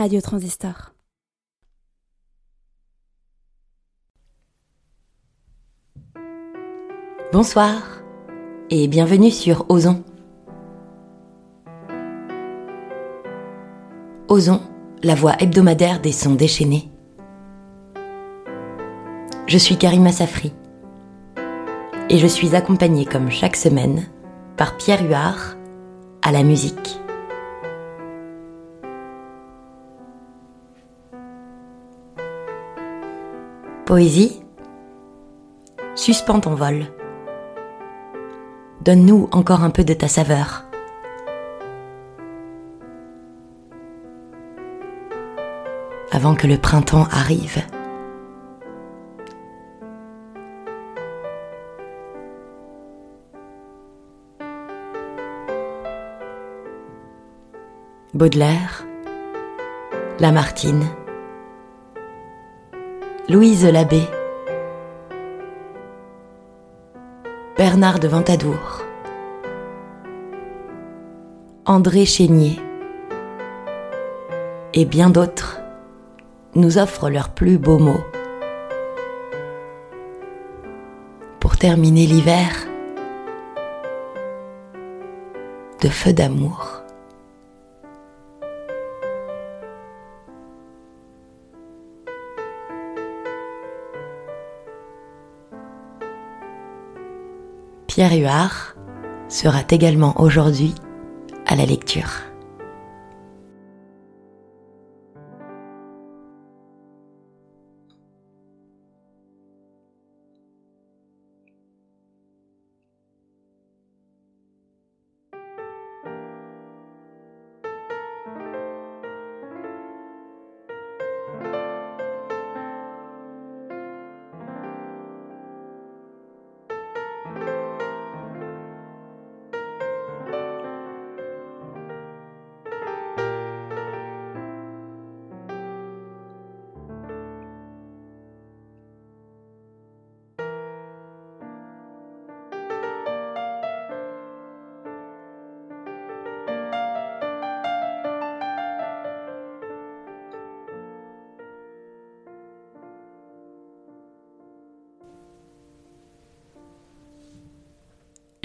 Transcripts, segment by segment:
Radio Transistor. Bonsoir et bienvenue sur Ozon. Ozon, la voix hebdomadaire des sons déchaînés. Je suis Karima Safri et je suis accompagnée comme chaque semaine par Pierre Huard à la musique. Poésie, suspends ton vol. Donne-nous encore un peu de ta saveur. Avant que le printemps arrive. Baudelaire, Lamartine, Louise Labbé, Bernard de Ventadour, André Chénier et bien d'autres nous offrent leurs plus beaux mots. Pour terminer l'hiver de feu d'amour. Pierre Huard sera également aujourd'hui à la lecture.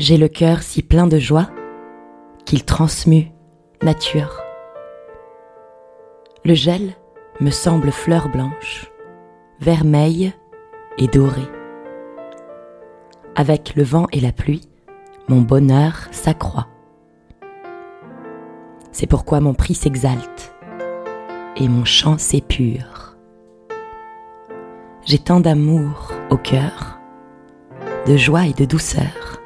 J'ai le cœur si plein de joie qu'il transmue nature. Le gel me semble fleur blanche, vermeille et dorée. Avec le vent et la pluie, mon bonheur s'accroît. C'est pourquoi mon prix s'exalte et mon chant s'épure. J'ai tant d'amour au cœur, de joie et de douceur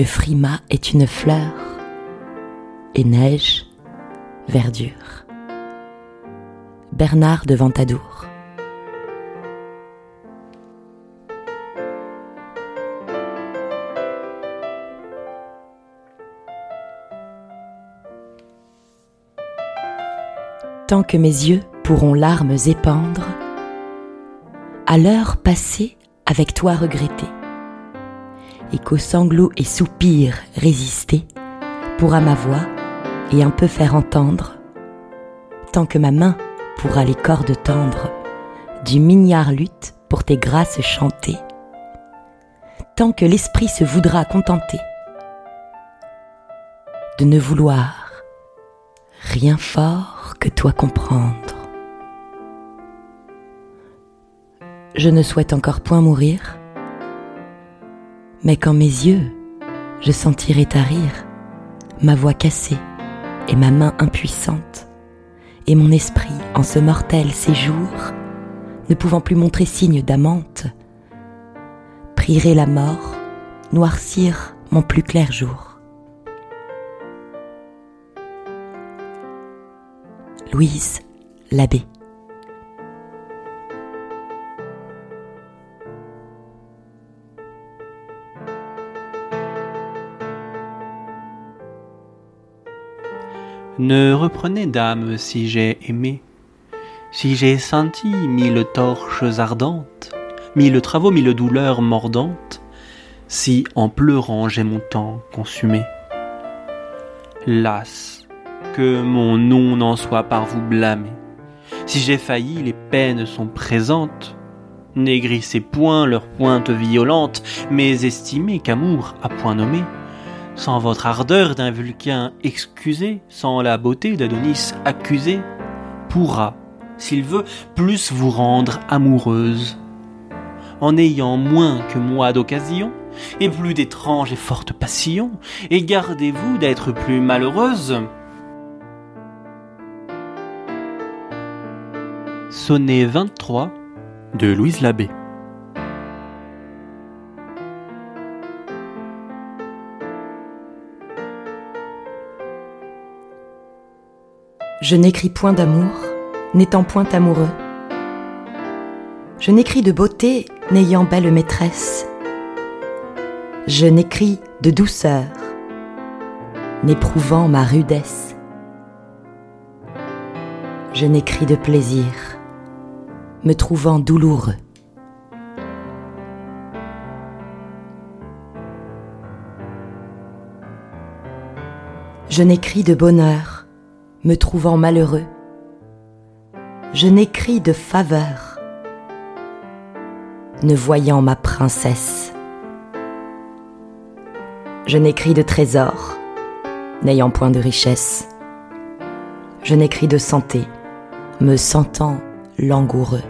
que Frima est une fleur et neige, verdure. Bernard de Ventadour. Tant que mes yeux pourront larmes épandre, à l'heure passée avec toi regretter et qu'aux sanglots et soupirs résister pourra ma voix et un peu faire entendre, tant que ma main pourra les cordes tendre du mignard lutte pour tes grâces chanter, tant que l'esprit se voudra contenter de ne vouloir rien fort que toi comprendre. Je ne souhaite encore point mourir, mais quand mes yeux, je sentirai ta rire, ma voix cassée et ma main impuissante, et mon esprit en ce mortel séjour, ne pouvant plus montrer signe d'amante, prierai la mort, noircir mon plus clair jour. Louise l'abbé. Ne reprenez, dame, si j'ai aimé, si j'ai senti mille torches ardentes, mille travaux, mille douleurs mordantes, si en pleurant j'ai mon temps consumé. Las, que mon nom n'en soit par vous blâmé. Si j'ai failli, les peines sont présentes. N'aigrissez point leurs pointes violentes, mais estimez qu'amour a point nommé. Sans votre ardeur d'un Vulcain excusé, sans la beauté d'Adonis accusé, pourra, s'il veut, plus vous rendre amoureuse. En ayant moins que moi d'occasion, et plus d'étranges et fortes passions, et gardez-vous d'être plus malheureuse. Sonnet 23 de Louise Labbé. Je n'écris point d'amour, n'étant point amoureux. Je n'écris de beauté, n'ayant belle maîtresse. Je n'écris de douceur, n'éprouvant ma rudesse. Je n'écris de plaisir, me trouvant douloureux. Je n'écris de bonheur, me trouvant malheureux. Je n'écris de faveur, ne voyant ma princesse. Je n'écris de trésor, n'ayant point de richesse. Je n'écris de santé, me sentant langoureux.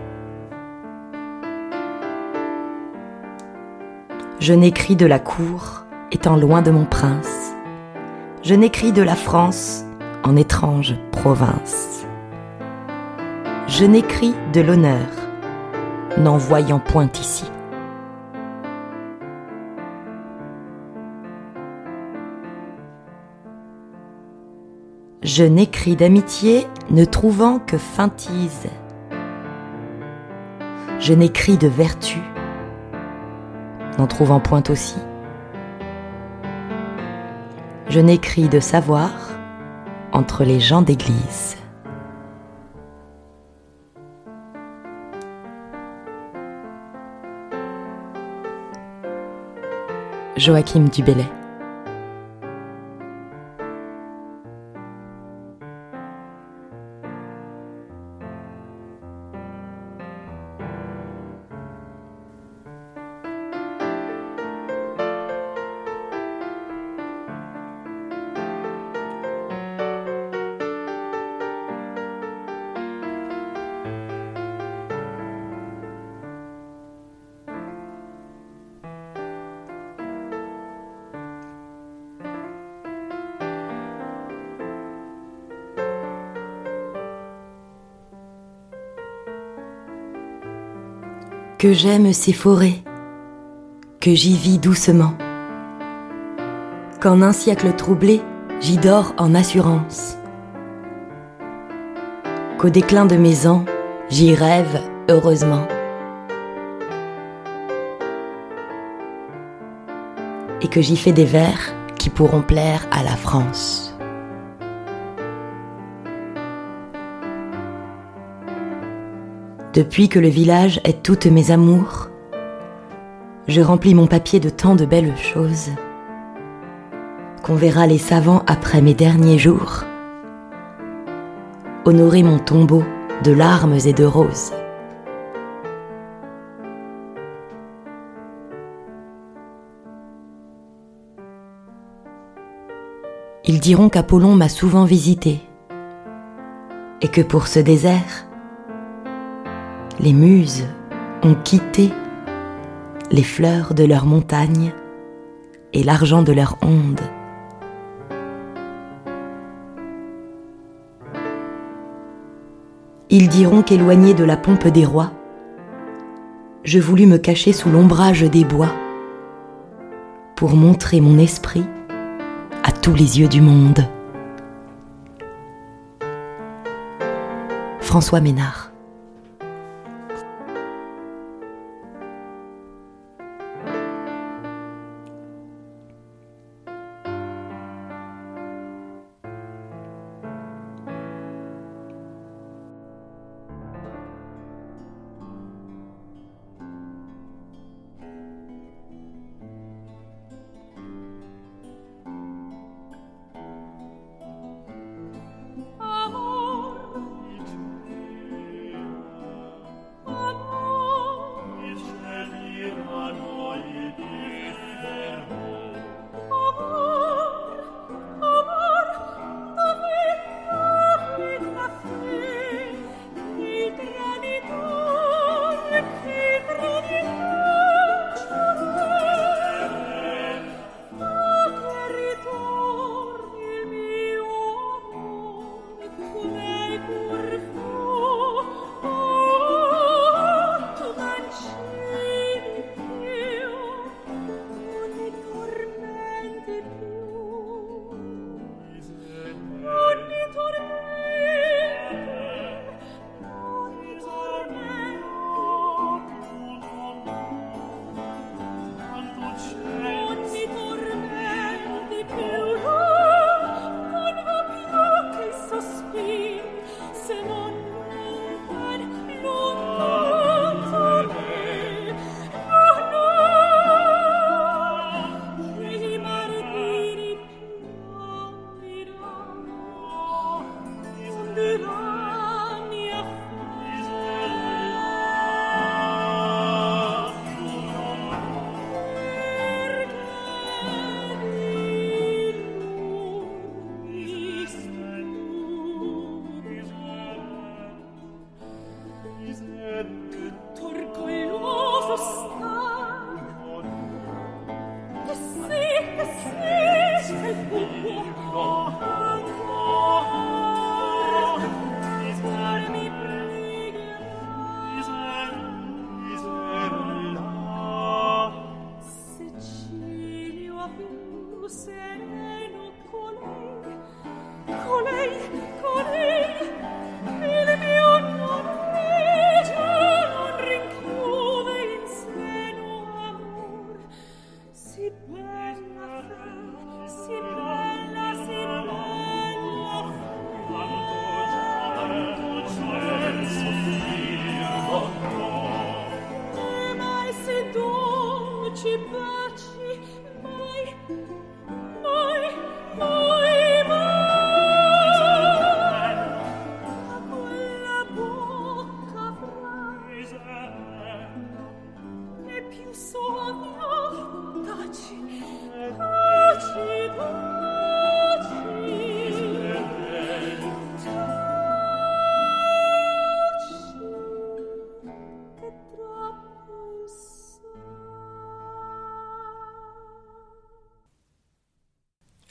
Je n'écris de la cour, étant loin de mon prince. Je n'écris de la France, en étrange province. Je n'écris de l'honneur, n'en voyant point ici. Je n'écris d'amitié, ne trouvant que feintise. Je n'écris de vertu, n'en trouvant point aussi. Je n'écris de savoir entre les gens d'église. Joachim Dubélé que j'aime ces forêts, que j'y vis doucement, qu'en un siècle troublé, j'y dors en assurance, qu'au déclin de mes ans, j'y rêve heureusement. Et que j'y fais des vers qui pourront plaire à la France. Depuis que le village est toutes mes amours, je remplis mon papier de tant de belles choses qu'on verra les savants après mes derniers jours honorer mon tombeau de larmes et de roses. Ils diront qu'Apollon m'a souvent visité et que pour ce désert, les muses ont quitté les fleurs de leurs montagnes et l'argent de leurs ondes. Ils diront qu'éloigné de la pompe des rois, je voulus me cacher sous l'ombrage des bois pour montrer mon esprit à tous les yeux du monde. François Ménard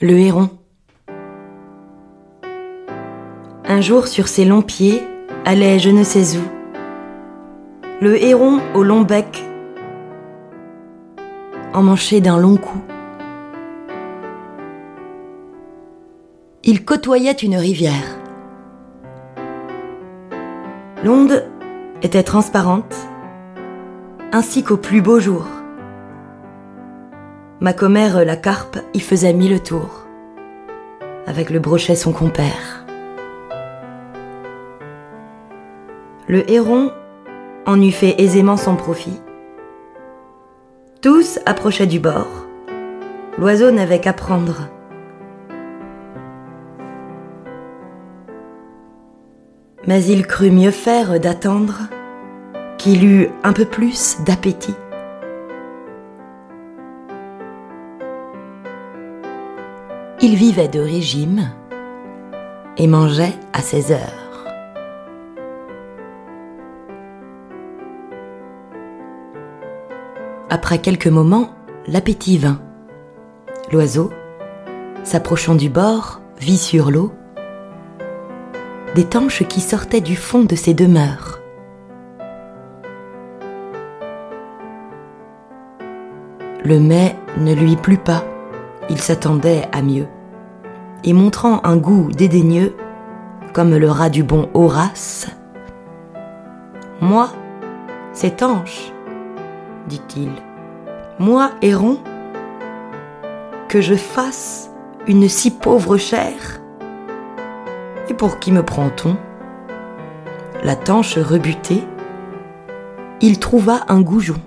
Le héron. Un jour sur ses longs pieds allait je ne sais où. Le héron au long bec, emmanché d'un long cou. Il côtoyait une rivière. L'onde était transparente, ainsi qu'au plus beau jour. Ma commère, la carpe, y faisait mille tours, avec le brochet son compère. Le héron en eût fait aisément son profit. Tous approchaient du bord. L'oiseau n'avait qu'à prendre. Mais il crut mieux faire d'attendre qu'il eût un peu plus d'appétit. Il vivait de régime et mangeait à ses heures. Après quelques moments, l'appétit vint. L'oiseau, s'approchant du bord, vit sur l'eau des tanches qui sortaient du fond de ses demeures. Le mets ne lui plut pas il s'attendait à mieux. Et montrant un goût dédaigneux, comme le rat du bon Horace, Moi, c'est ange, dit-il, moi, héron, que je fasse une si pauvre chair Et pour qui me prend-on? La tanche rebutée, il trouva un goujon.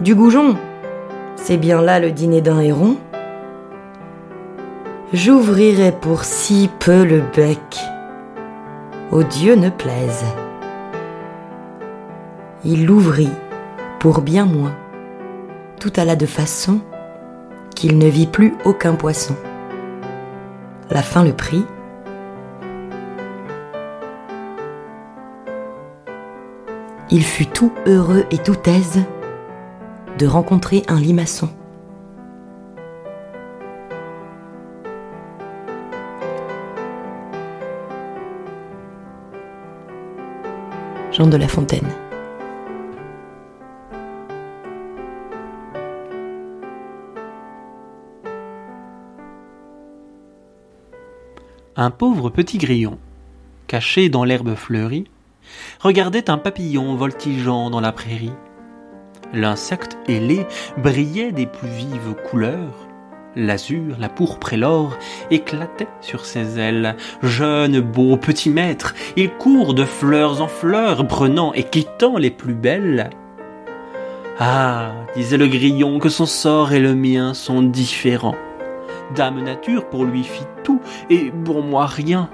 Du goujon, c'est bien là le dîner d'un héron. J'ouvrirai pour si peu le bec, au Dieu ne plaise. Il l'ouvrit pour bien moins, tout alla de façon qu'il ne vit plus aucun poisson. La faim le prit. Il fut tout heureux et tout aise de rencontrer un limaçon. Jean de La Fontaine. Un pauvre petit grillon, caché dans l'herbe fleurie, regardait un papillon voltigeant dans la prairie. L'insecte ailé brillait des plus vives couleurs. L'azur, la pourpre et l'or éclataient sur ses ailes. Jeune, beau petit maître, il court de fleurs en fleurs, prenant et quittant les plus belles. Ah, disait le grillon, que son sort et le mien sont différents. Dame nature pour lui fit tout, et pour moi rien.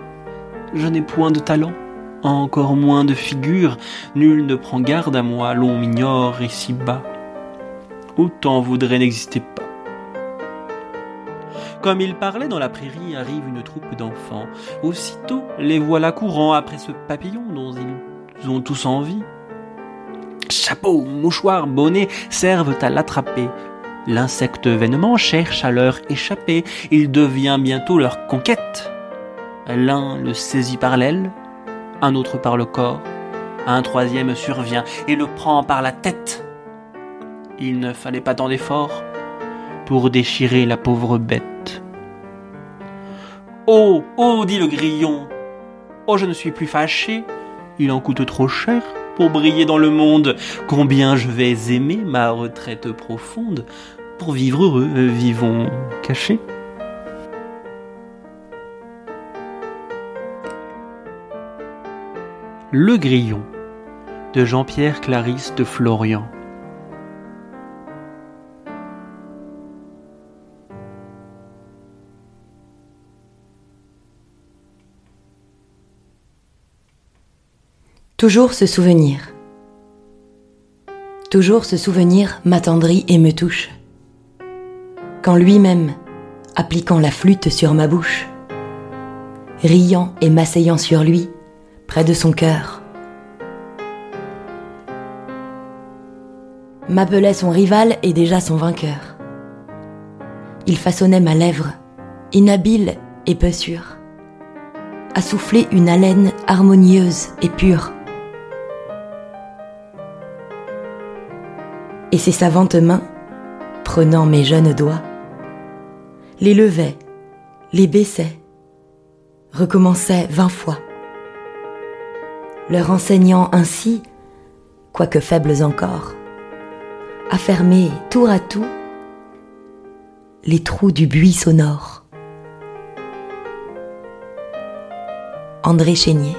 je n'ai point de talent, encore moins de figure, nul ne prend garde à moi, l'on m'ignore si bas. Autant voudrait n'exister pas. Comme il parlait dans la prairie, arrive une troupe d'enfants. Aussitôt, les voilà courant après ce papillon dont ils ont tous envie. Chapeau, mouchoir, bonnet servent à l'attraper. L'insecte vainement cherche à leur échapper. Il devient bientôt leur conquête. L'un le saisit par l'aile, un autre par le corps, un troisième survient et le prend par la tête. Il ne fallait pas tant d'efforts pour déchirer la pauvre bête. Oh, oh, dit le grillon. Oh, je ne suis plus fâché. Il en coûte trop cher pour briller dans le monde. Combien je vais aimer ma retraite profonde. Pour vivre heureux, vivons cachés. Le Grillon de Jean-Pierre Clarisse de Florian. Toujours se souvenir. Toujours ce souvenir m'attendrit et me touche. Quand lui-même, appliquant la flûte sur ma bouche, riant et m'asseyant sur lui, près de son cœur. M'appelait son rival et déjà son vainqueur. Il façonnait ma lèvre, inhabile et peu sûr, à souffler une haleine harmonieuse et pure. Et ses savantes mains, prenant mes jeunes doigts, les levaient, les baissaient, recommençaient vingt fois leur enseignant ainsi, quoique faibles encore, à fermer tour à tour les trous du buis sonore. André Chénier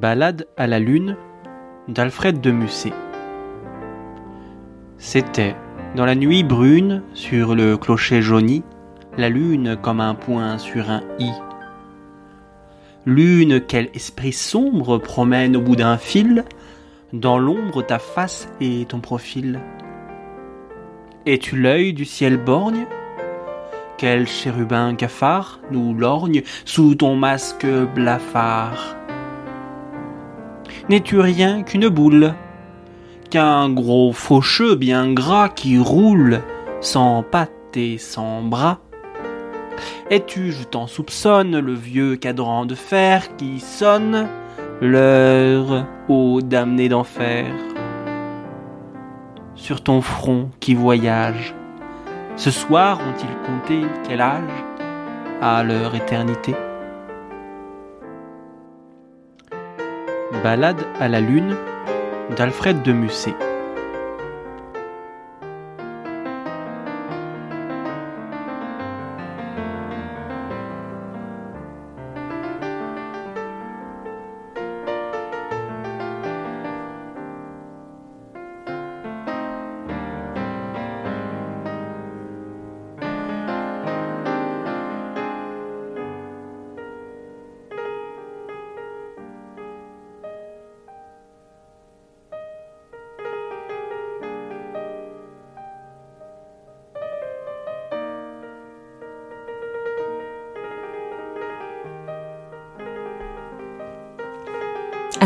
Ballade à la lune d'Alfred de Musset. C'était, dans la nuit brune, sur le clocher jauni, la lune comme un point sur un i. Lune, quel esprit sombre promène au bout d'un fil, dans l'ombre ta face et ton profil. Es-tu l'œil du ciel borgne? Quel chérubin cafard nous lorgne sous ton masque blafard? N'es-tu rien qu'une boule? Qu'un gros faucheux bien gras qui roule sans pattes et sans bras? Es-tu, je t'en soupçonne, le vieux cadran de fer qui sonne l'heure aux damnés d'enfer? Sur ton front qui voyage, ce soir ont-ils compté quel âge? À leur éternité? Ballade à la lune d'Alfred de Musset.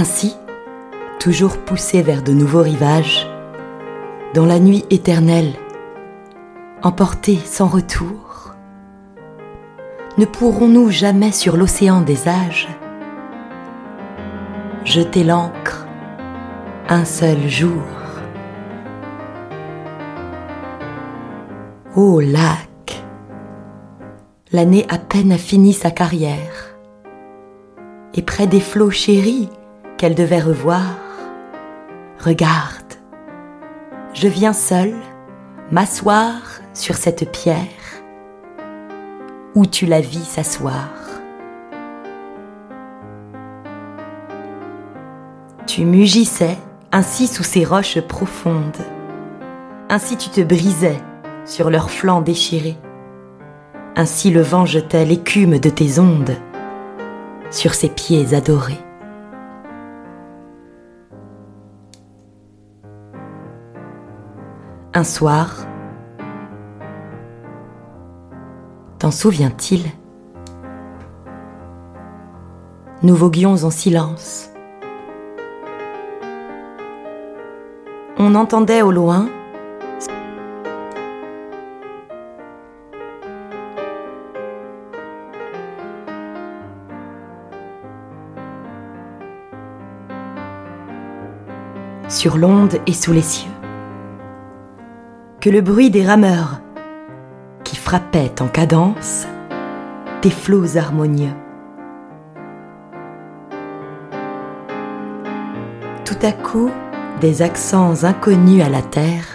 Ainsi, toujours poussés vers de nouveaux rivages, dans la nuit éternelle, emportés sans retour, ne pourrons-nous jamais sur l'océan des âges jeter l'ancre un seul jour? Ô lac, l'année à peine a fini sa carrière, et près des flots chéris, qu'elle devait revoir. Regarde, je viens seul m'asseoir sur cette pierre où tu la vis s'asseoir? Tu mugissais ainsi sous ces roches profondes, ainsi tu te brisais sur leurs flancs déchirés, ainsi le vent jetait l'écume de tes ondes sur ces pieds adorés. Un soir, t'en souvient-il? Nous voguions en silence. On entendait au loin sur l'onde et sous les cieux que le bruit des rameurs qui frappaient en cadence des flots harmonieux. Tout à coup, des accents inconnus à la terre,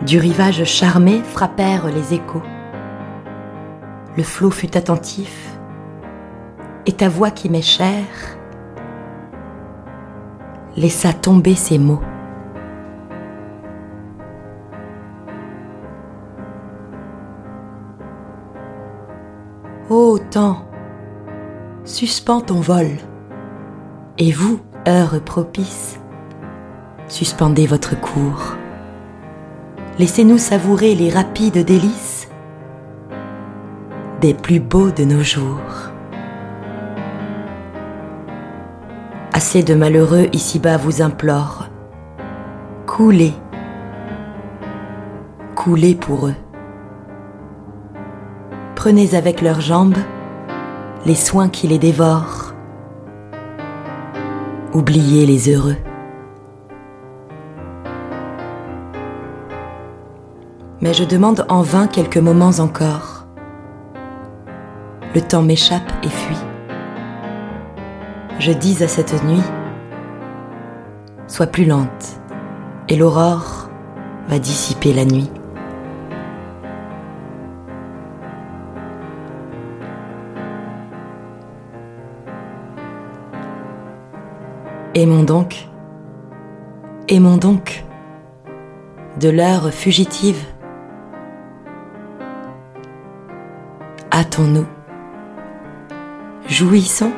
du rivage charmé frappèrent les échos. Le flot fut attentif, et ta voix qui m'est chère laissa tomber ces mots. Ô temps, suspends ton vol, et vous, heure propice, suspendez votre cours. Laissez-nous savourer les rapides délices des plus beaux de nos jours. Assez de malheureux ici-bas vous implorent. Coulez, coulez pour eux. Prenez avec leurs jambes les soins qui les dévorent. Oubliez les heureux. Mais je demande en vain quelques moments encore. Le temps m'échappe et fuit je dis à cette nuit, sois plus lente, et l'aurore va dissiper la nuit. Aimons donc, aimons donc, de l'heure fugitive. Hâtons-nous, jouissons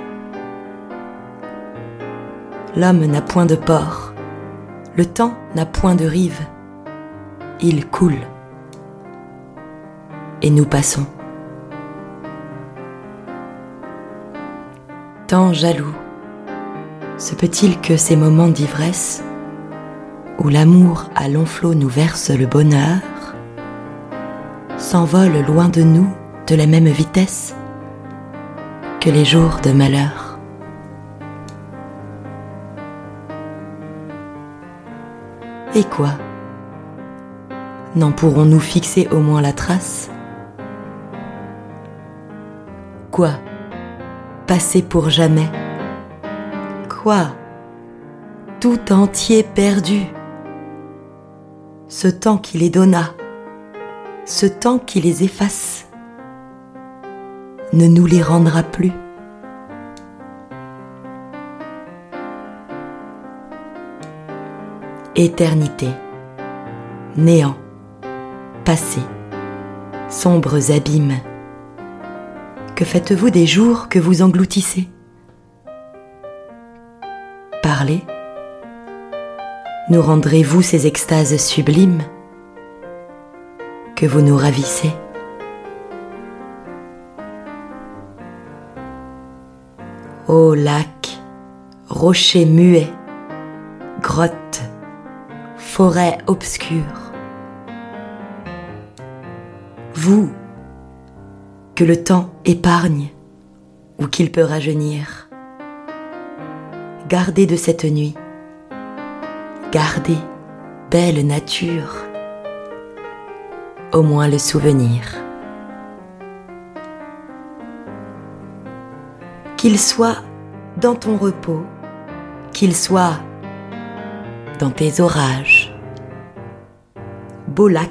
L'homme n'a point de port, le temps n'a point de rive, il coule. Et nous passons. Tant jaloux, se peut-il que ces moments d'ivresse, où l'amour à long flot nous verse le bonheur, s'envolent loin de nous de la même vitesse que les jours de malheur? Et quoi? N'en pourrons-nous fixer au moins la trace? Quoi? Passer pour jamais? Quoi Tout entier perdu Ce temps qui les donna, ce temps qui les efface, ne nous les rendra plus. éternité, néant, passé, sombres abîmes. Que faites-vous des jours que vous engloutissez? Nous rendrez-vous ces extases sublimes que vous nous ravissez Ô lac, rocher muet, grotte, forêt obscure. Vous, que le temps épargne ou qu'il peut rajeunir, gardez de cette nuit, gardez, belle nature, au moins le souvenir. Qu'il soit dans ton repos, qu'il soit dans tes orages, beau lac,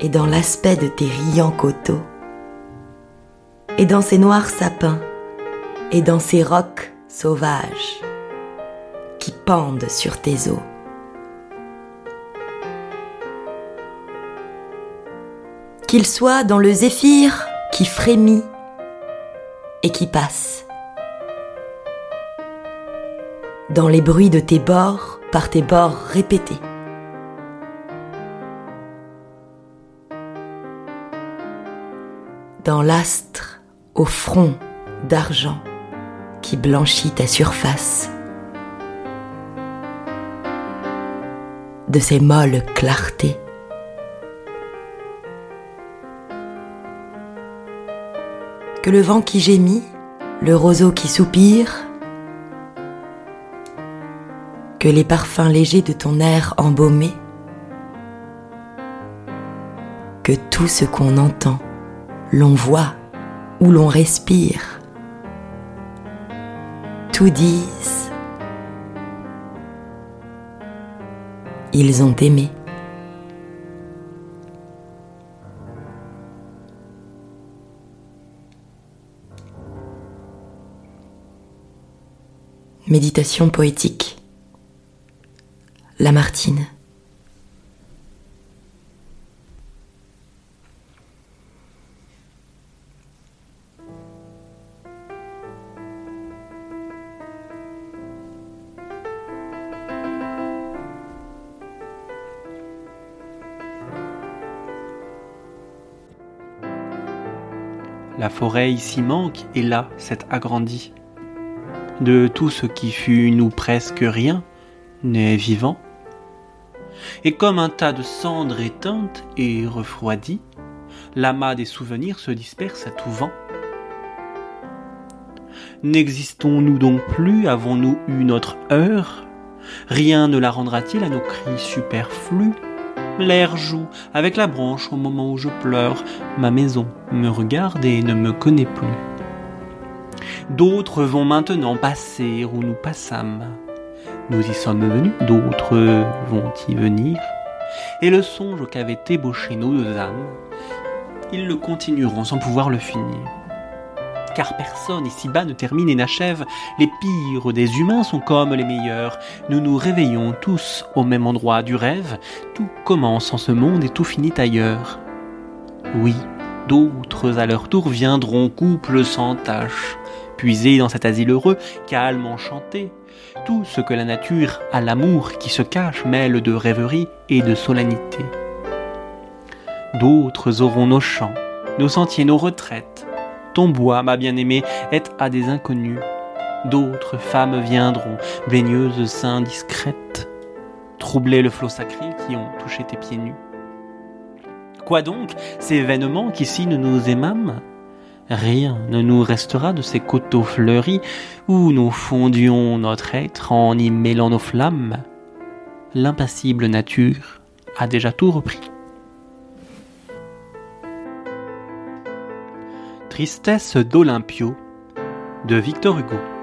et dans l'aspect de tes riants coteaux, et dans ces noirs sapins, et dans ces rocs sauvages qui pendent sur tes eaux. Qu'il soit dans le zéphyr qui frémit et qui passe, dans les bruits de tes bords par tes bords répétés. Dans l'astre au front d'argent qui blanchit ta surface. De ces molles clartés. Que le vent qui gémit, le roseau qui soupire, les parfums légers de ton air embaumé, que tout ce qu'on entend, l'on voit ou l'on respire, ils ont aimé. Méditation poétique. Lamartine. La forêt ici manque et là s'est agrandie de tout ce qui fut nous presque rien, n'est vivant. Et comme un tas de cendres éteintes et refroidies, l'amas des souvenirs se disperse à tout vent. N'existons-nous donc plus Avons-nous eu notre heure? Rien ne la rendra-t-il à nos cris superflus? L'air joue avec la branche au moment où je pleure, ma maison me regarde et ne me connaît plus. D'autres vont maintenant passer où nous passâmes. Nous y sommes venus, d'autres vont y venir. Et le songe qu'avaient ébauché nos deux âmes, ils le continueront sans pouvoir le finir. Car personne ici-bas ne termine et n'achève. Les pires des humains sont comme les meilleurs. Nous nous réveillons tous au même endroit du rêve. Tout commence en ce monde et tout finit ailleurs. Oui, d'autres à leur tour viendront couples sans tâche puiser dans cet asile heureux, calme, enchanté. Tout ce que la nature a l'amour qui se cache mêle de rêverie et de solennité. D'autres auront nos champs, nos sentiers, nos retraites. Ton bois, ma bien-aimée, est à des inconnus. D'autres femmes viendront, baigneuses seins discrètes, troubler le flot sacré qui ont touché tes pieds nus. Quoi donc, ces événements qu'ici nous nous aimâmes Rien ne nous restera de ces coteaux fleuris où nous fondions notre être en y mêlant nos flammes. L'impassible nature a déjà tout repris. Tristesse d'Olympio de Victor Hugo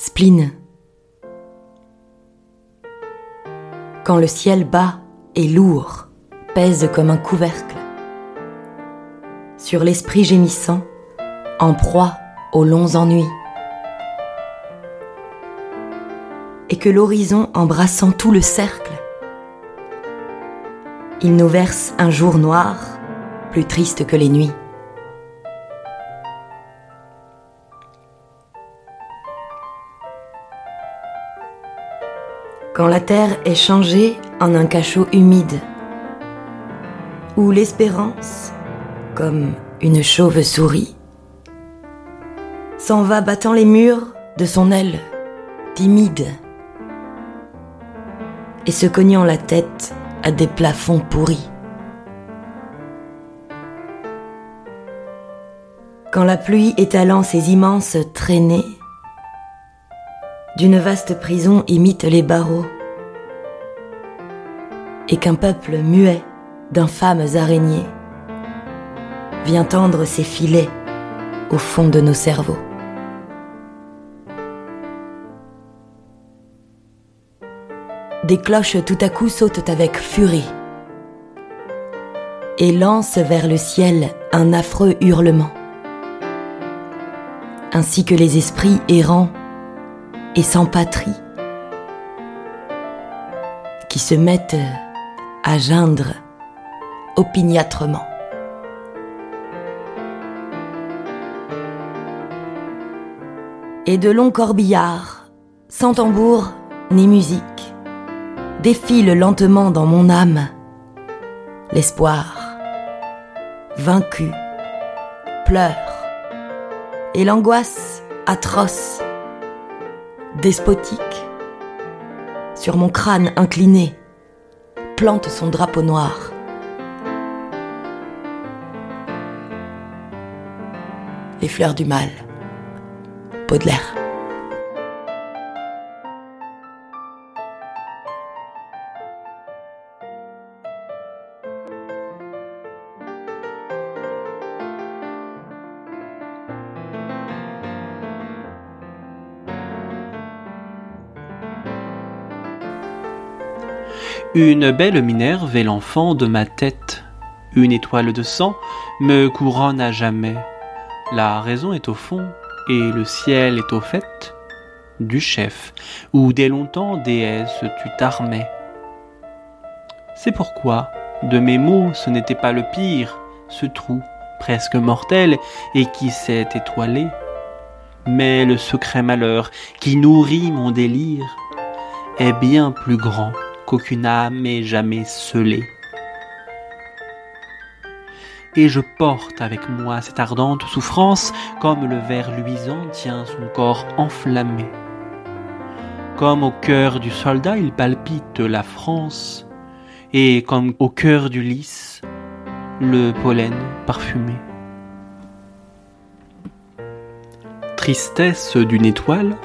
spleen. Quand le ciel bas et lourd pèse comme un couvercle sur l'esprit gémissant, en proie aux longs ennuis. Et que l'horizon embrassant tout le cercle, il nous verse un jour noir, plus triste que les nuits. La terre est changée en un cachot humide, où l'espérance, comme une chauve-souris, s'en va battant les murs de son aile timide et se cognant la tête à des plafonds pourris. Quand la pluie étalant ses immenses traînées d'une vaste prison imite les barreaux et qu'un peuple muet d'infâmes araignées vient tendre ses filets au fond de nos cerveaux. Des cloches tout à coup sautent avec furie et lancent vers le ciel un affreux hurlement, ainsi que les esprits errants et sans patrie qui se mettent à geindre opiniâtrement. Et de longs corbillards, sans tambour ni musique, défilent lentement dans mon âme l'espoir, vaincu, pleure, et l'angoisse atroce, despotique, sur mon crâne incliné, plante son drapeau noir. Les fleurs du mal. Baudelaire. Une belle Minerve est l'enfant de ma tête. Une étoile de sang me couronne à jamais. La raison est au fond et le ciel est au fait du chef, où dès longtemps déesse tu t'armais. C'est pourquoi, de mes mots, ce n'était pas le pire, ce trou presque mortel et qui s'est étoilé, mais le secret malheur qui nourrit mon délire est bien plus grand qu'aucune âme ait jamais scellé. Et je porte avec moi cette ardente souffrance, comme le ver luisant tient son corps enflammé. Comme au cœur du soldat il palpite la France, et comme au cœur du lys, le pollen parfumé. Tristesse d'une étoile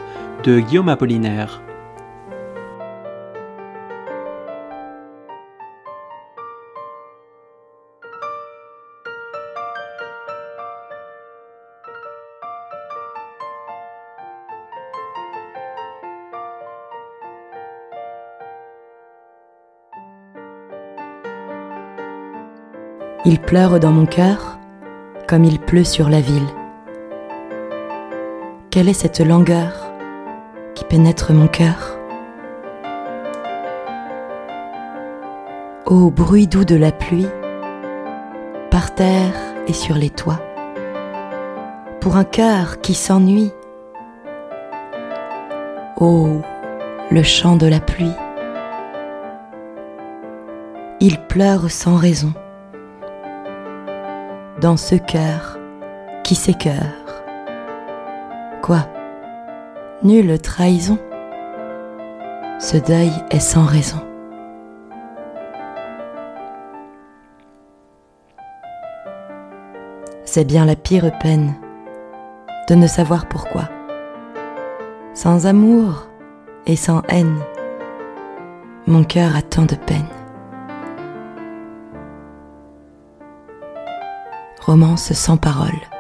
de Guillaume Apollinaire. Il pleure dans mon cœur comme il pleut sur la ville. Quelle est cette langueur qui pénètre mon cœur? Ô bruit doux de la pluie, par terre et sur les toits, pour un cœur qui s'ennuie. Ô le chant de la pluie, il pleure sans raison dans ce cœur qui s'écœure. Quoi? Nulle trahison? Ce deuil est sans raison. C'est bien la pire peine de ne savoir pourquoi. Sans amour et sans haine, mon cœur a tant de peine. Romance sans parole.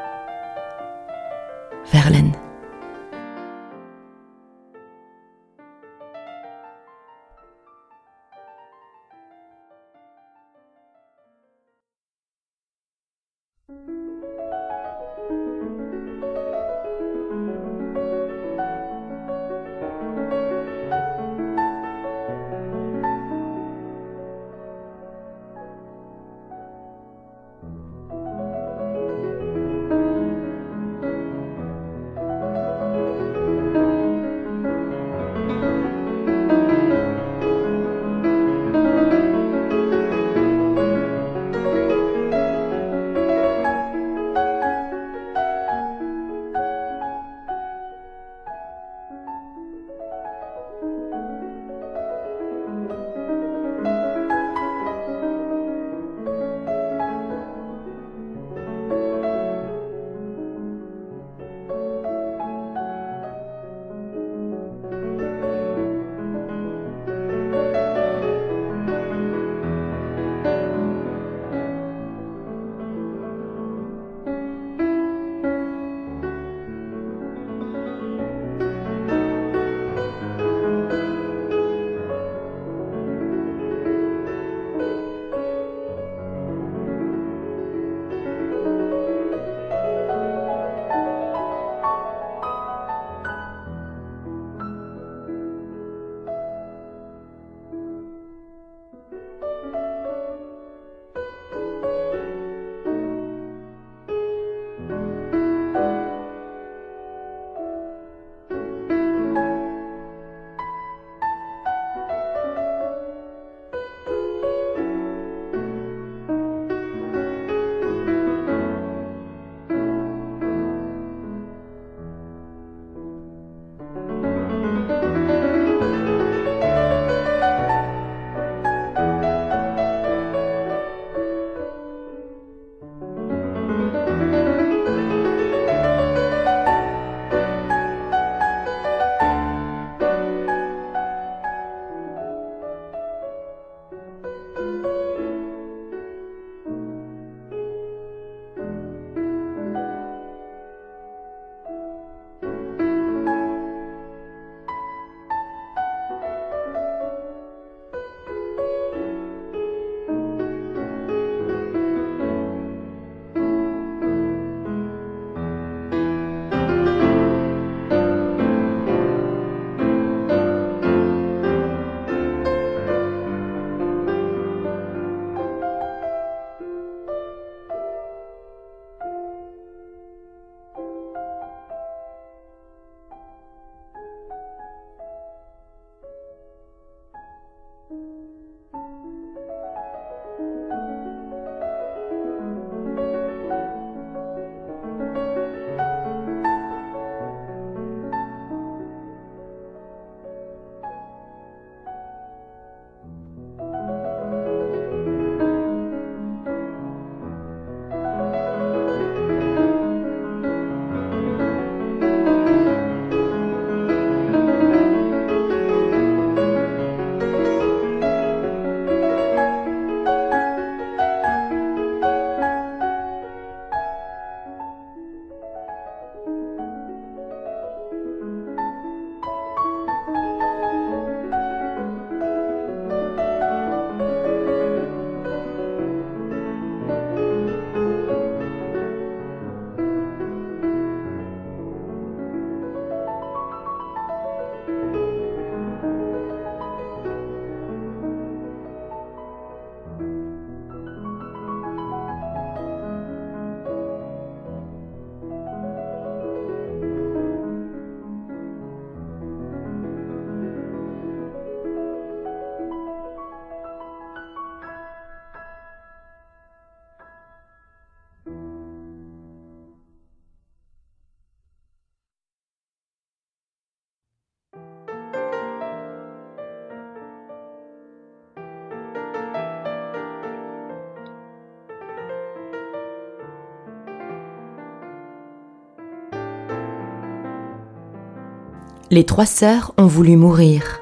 Les trois sœurs ont voulu mourir.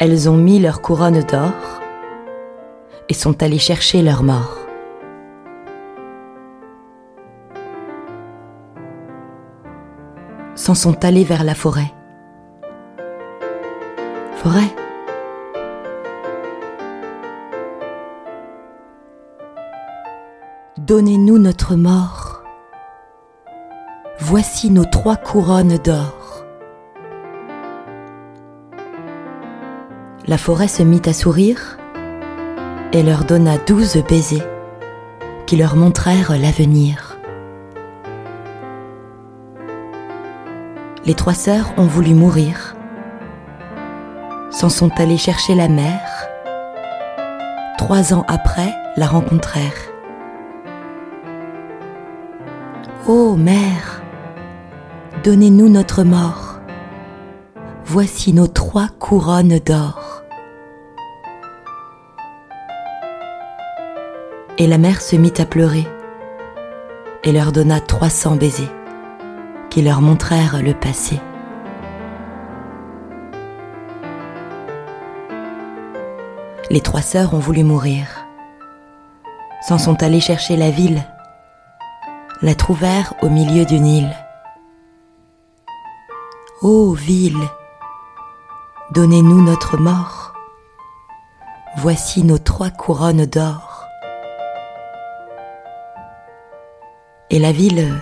Elles ont mis leur couronne d'or et sont allées chercher leur mort. S'en sont allées vers la forêt. Forêt Donnez-nous notre mort. Voici nos trois couronnes d'or. La forêt se mit à sourire et leur donna douze baisers qui leur montrèrent l'avenir. Les trois sœurs ont voulu mourir, s'en sont allées chercher la mère, trois ans après la rencontrèrent. Ô mère, donnez-nous notre mort. Voici nos trois couronnes d'or. Et la mère se mit à pleurer et leur donna trois cents baisers qui leur montrèrent le passé. Les trois sœurs ont voulu mourir, s'en sont allées chercher la ville la trouvèrent au milieu d'une île. Ô ville, donnez-nous notre mort. Voici nos trois couronnes d'or. Et la ville,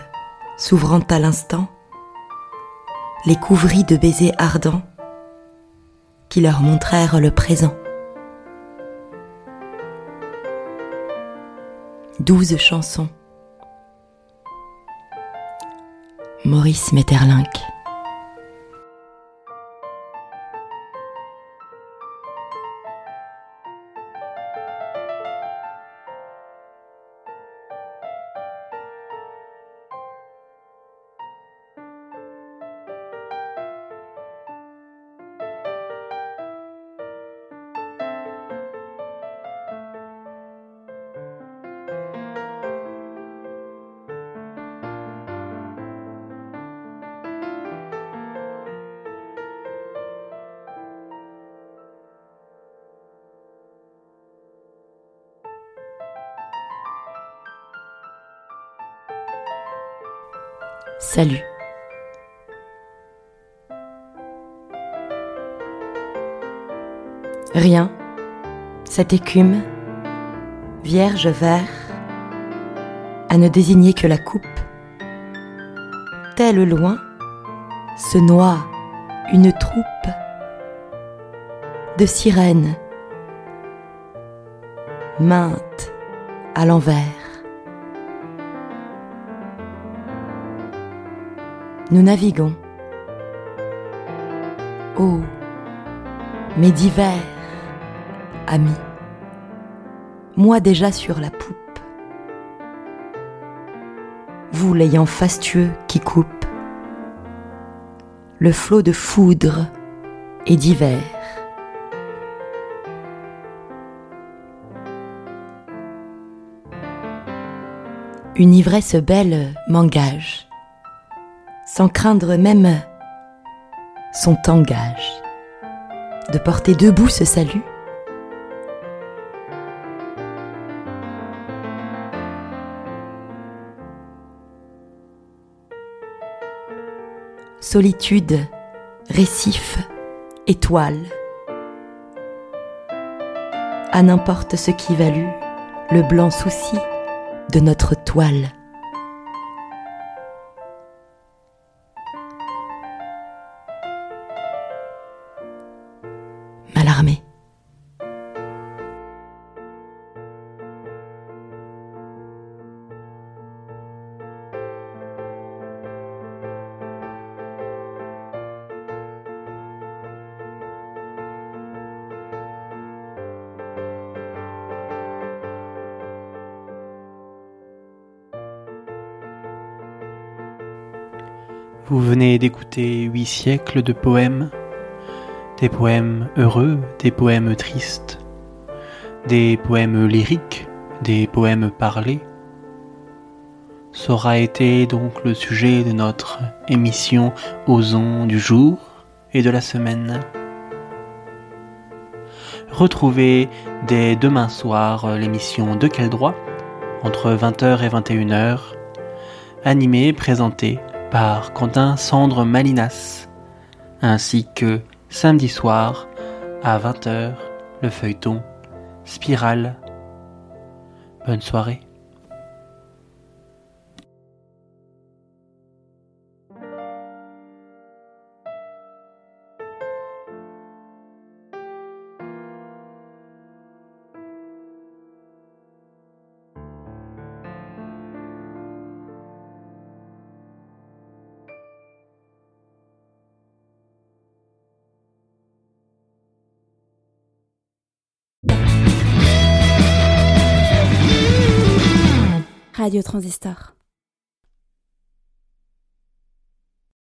s'ouvrant à l'instant, les couvrit de baisers ardents qui leur montrèrent le présent. Douze chansons. Maurice Metterlinck. Salut. Rien, cette écume, vierge vert, à ne désigner que la coupe. Tel loin se noie une troupe de sirènes, maintes à l'envers. Nous naviguons. Oh, mes divers amis, moi déjà sur la poupe, vous l'ayant fastueux qui coupe, le flot de foudre et d'hiver. Une ivresse belle m'engage sans craindre même son tangage, de porter debout ce salut. Solitude, récif, étoile, à n'importe ce qui valut le blanc souci de notre toile. Vous venez d'écouter huit siècles de poèmes, des poèmes heureux, des poèmes tristes, des poèmes lyriques, des poèmes parlés, aura été donc le sujet de notre émission Osons du jour et de la semaine. Retrouvez dès demain soir l'émission De quel droit entre 20h et 21h, animée et présentée par Quentin Sandre Malinas, ainsi que samedi soir à 20h le feuilleton Spirale. Bonne soirée. transistor.